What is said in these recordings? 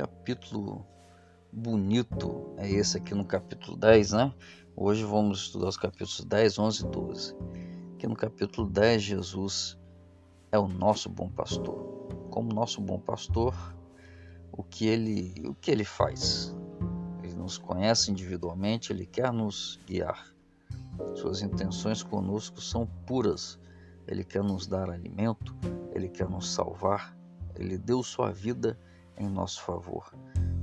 capítulo bonito é esse aqui no capítulo 10, né? Hoje vamos estudar os capítulos 10, 11 e 12. Aqui no capítulo 10, Jesus é o nosso bom pastor. Como nosso bom pastor, o que ele, o que ele faz? Ele nos conhece individualmente, ele quer nos guiar. Suas intenções conosco são puras. Ele quer nos dar alimento, ele quer nos salvar, ele deu sua vida em nosso favor.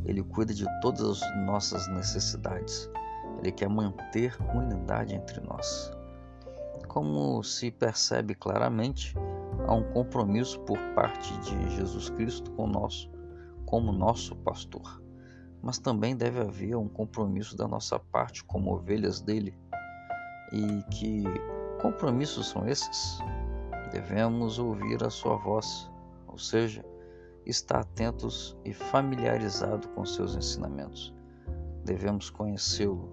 Ele cuida de todas as nossas necessidades. Ele quer manter unidade entre nós. Como se percebe claramente, há um compromisso por parte de Jesus Cristo com nosso, como nosso pastor. Mas também deve haver um compromisso da nossa parte como ovelhas dele. E que compromissos são esses? Devemos ouvir a sua voz, ou seja, estar atentos e familiarizado com seus ensinamentos. Devemos conhecê-lo.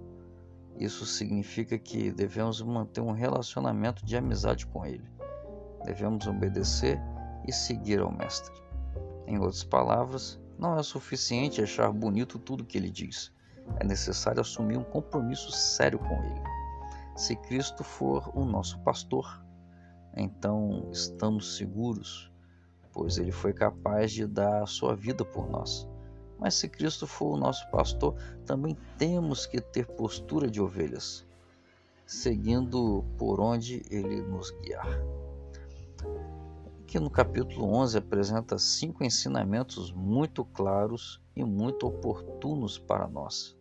Isso significa que devemos manter um relacionamento de amizade com ele. Devemos obedecer e seguir ao Mestre. Em outras palavras, não é suficiente achar bonito tudo que ele diz. É necessário assumir um compromisso sério com ele. Se Cristo for o nosso pastor, então estamos seguros pois ele foi capaz de dar a sua vida por nós. Mas se Cristo for o nosso pastor, também temos que ter postura de ovelhas, seguindo por onde ele nos guiar. Aqui no capítulo 11 apresenta cinco ensinamentos muito claros e muito oportunos para nós.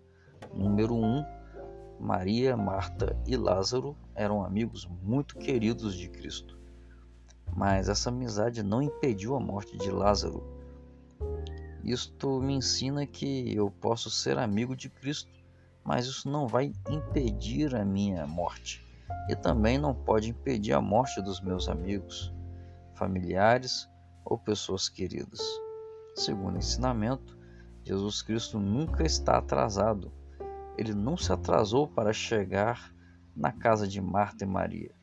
Número 1. Um, Maria, Marta e Lázaro eram amigos muito queridos de Cristo. Mas essa amizade não impediu a morte de Lázaro. Isto me ensina que eu posso ser amigo de Cristo, mas isso não vai impedir a minha morte. E também não pode impedir a morte dos meus amigos, familiares ou pessoas queridas. Segundo o ensinamento, Jesus Cristo nunca está atrasado. Ele não se atrasou para chegar na casa de Marta e Maria.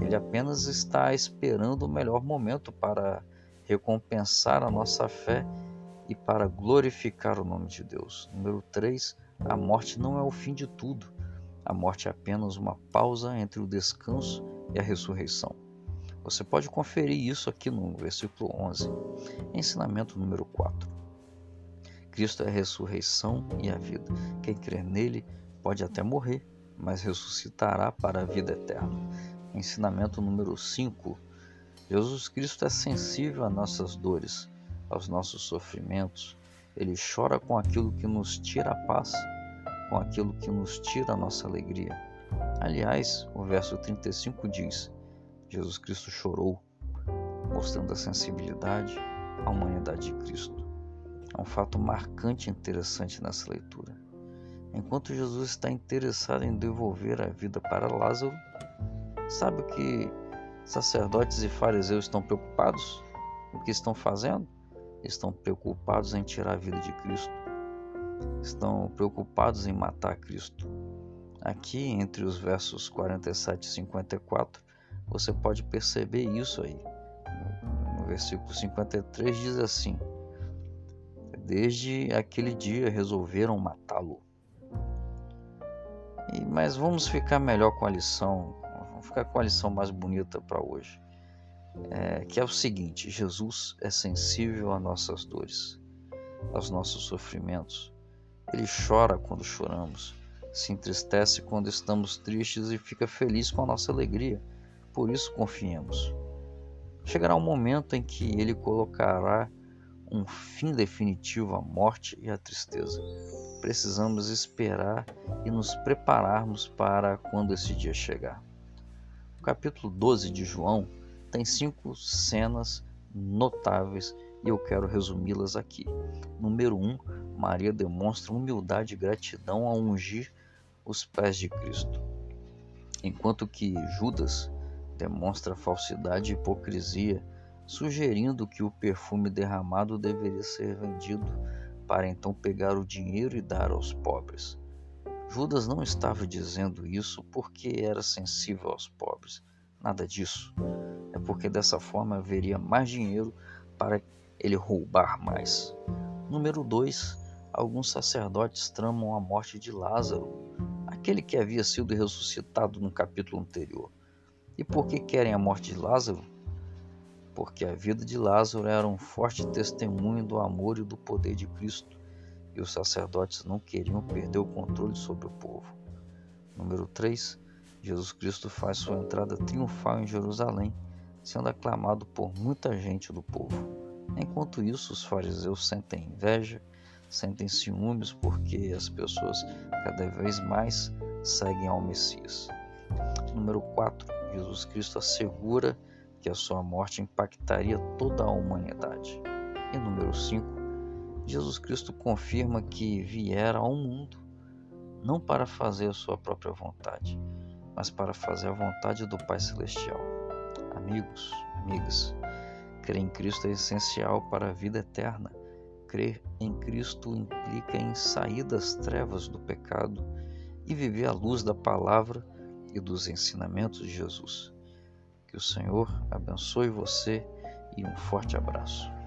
Ele apenas está esperando o melhor momento para recompensar a nossa fé e para glorificar o nome de Deus. Número 3. A morte não é o fim de tudo. A morte é apenas uma pausa entre o descanso e a ressurreição. Você pode conferir isso aqui no versículo 11. Ensinamento número 4. Cristo é a ressurreição e a vida. Quem crê nele pode até morrer, mas ressuscitará para a vida eterna. Ensinamento número 5. Jesus Cristo é sensível às nossas dores, aos nossos sofrimentos. Ele chora com aquilo que nos tira a paz, com aquilo que nos tira a nossa alegria. Aliás, o verso 35 diz: Jesus Cristo chorou, mostrando a sensibilidade à humanidade de Cristo. É um fato marcante e interessante nessa leitura. Enquanto Jesus está interessado em devolver a vida para Lázaro, Sabe o que sacerdotes e fariseus estão preocupados? O que estão fazendo? Estão preocupados em tirar a vida de Cristo. Estão preocupados em matar Cristo. Aqui, entre os versos 47 e 54, você pode perceber isso aí. No versículo 53 diz assim: Desde aquele dia resolveram matá-lo. Mas vamos ficar melhor com a lição Vamos ficar com a lição mais bonita para hoje. É, que é o seguinte: Jesus é sensível às nossas dores, aos nossos sofrimentos. Ele chora quando choramos, se entristece quando estamos tristes e fica feliz com a nossa alegria. Por isso confiemos. Chegará um momento em que ele colocará um fim definitivo à morte e à tristeza. Precisamos esperar e nos prepararmos para quando esse dia chegar. Capítulo 12 de João tem cinco cenas notáveis e eu quero resumi-las aqui. Número 1, um, Maria demonstra humildade e gratidão ao ungir os pés de Cristo, enquanto que Judas demonstra falsidade e hipocrisia, sugerindo que o perfume derramado deveria ser vendido para então pegar o dinheiro e dar aos pobres. Judas não estava dizendo isso porque era sensível aos pobres. Nada disso. É porque dessa forma haveria mais dinheiro para ele roubar mais. Número 2. Alguns sacerdotes tramam a morte de Lázaro, aquele que havia sido ressuscitado no capítulo anterior. E por que querem a morte de Lázaro? Porque a vida de Lázaro era um forte testemunho do amor e do poder de Cristo, e os sacerdotes não queriam perder o controle sobre o povo. Número 3. Jesus Cristo faz sua entrada triunfal em Jerusalém, sendo aclamado por muita gente do povo. Enquanto isso, os fariseus sentem inveja, sentem ciúmes porque as pessoas cada vez mais seguem ao Messias. Número 4. Jesus Cristo assegura que a sua morte impactaria toda a humanidade. E número 5. Jesus Cristo confirma que viera ao mundo não para fazer a sua própria vontade, mas para fazer a vontade do Pai Celestial. Amigos, amigas, crer em Cristo é essencial para a vida eterna. Crer em Cristo implica em sair das trevas do pecado e viver à luz da palavra e dos ensinamentos de Jesus. Que o Senhor abençoe você e um forte abraço.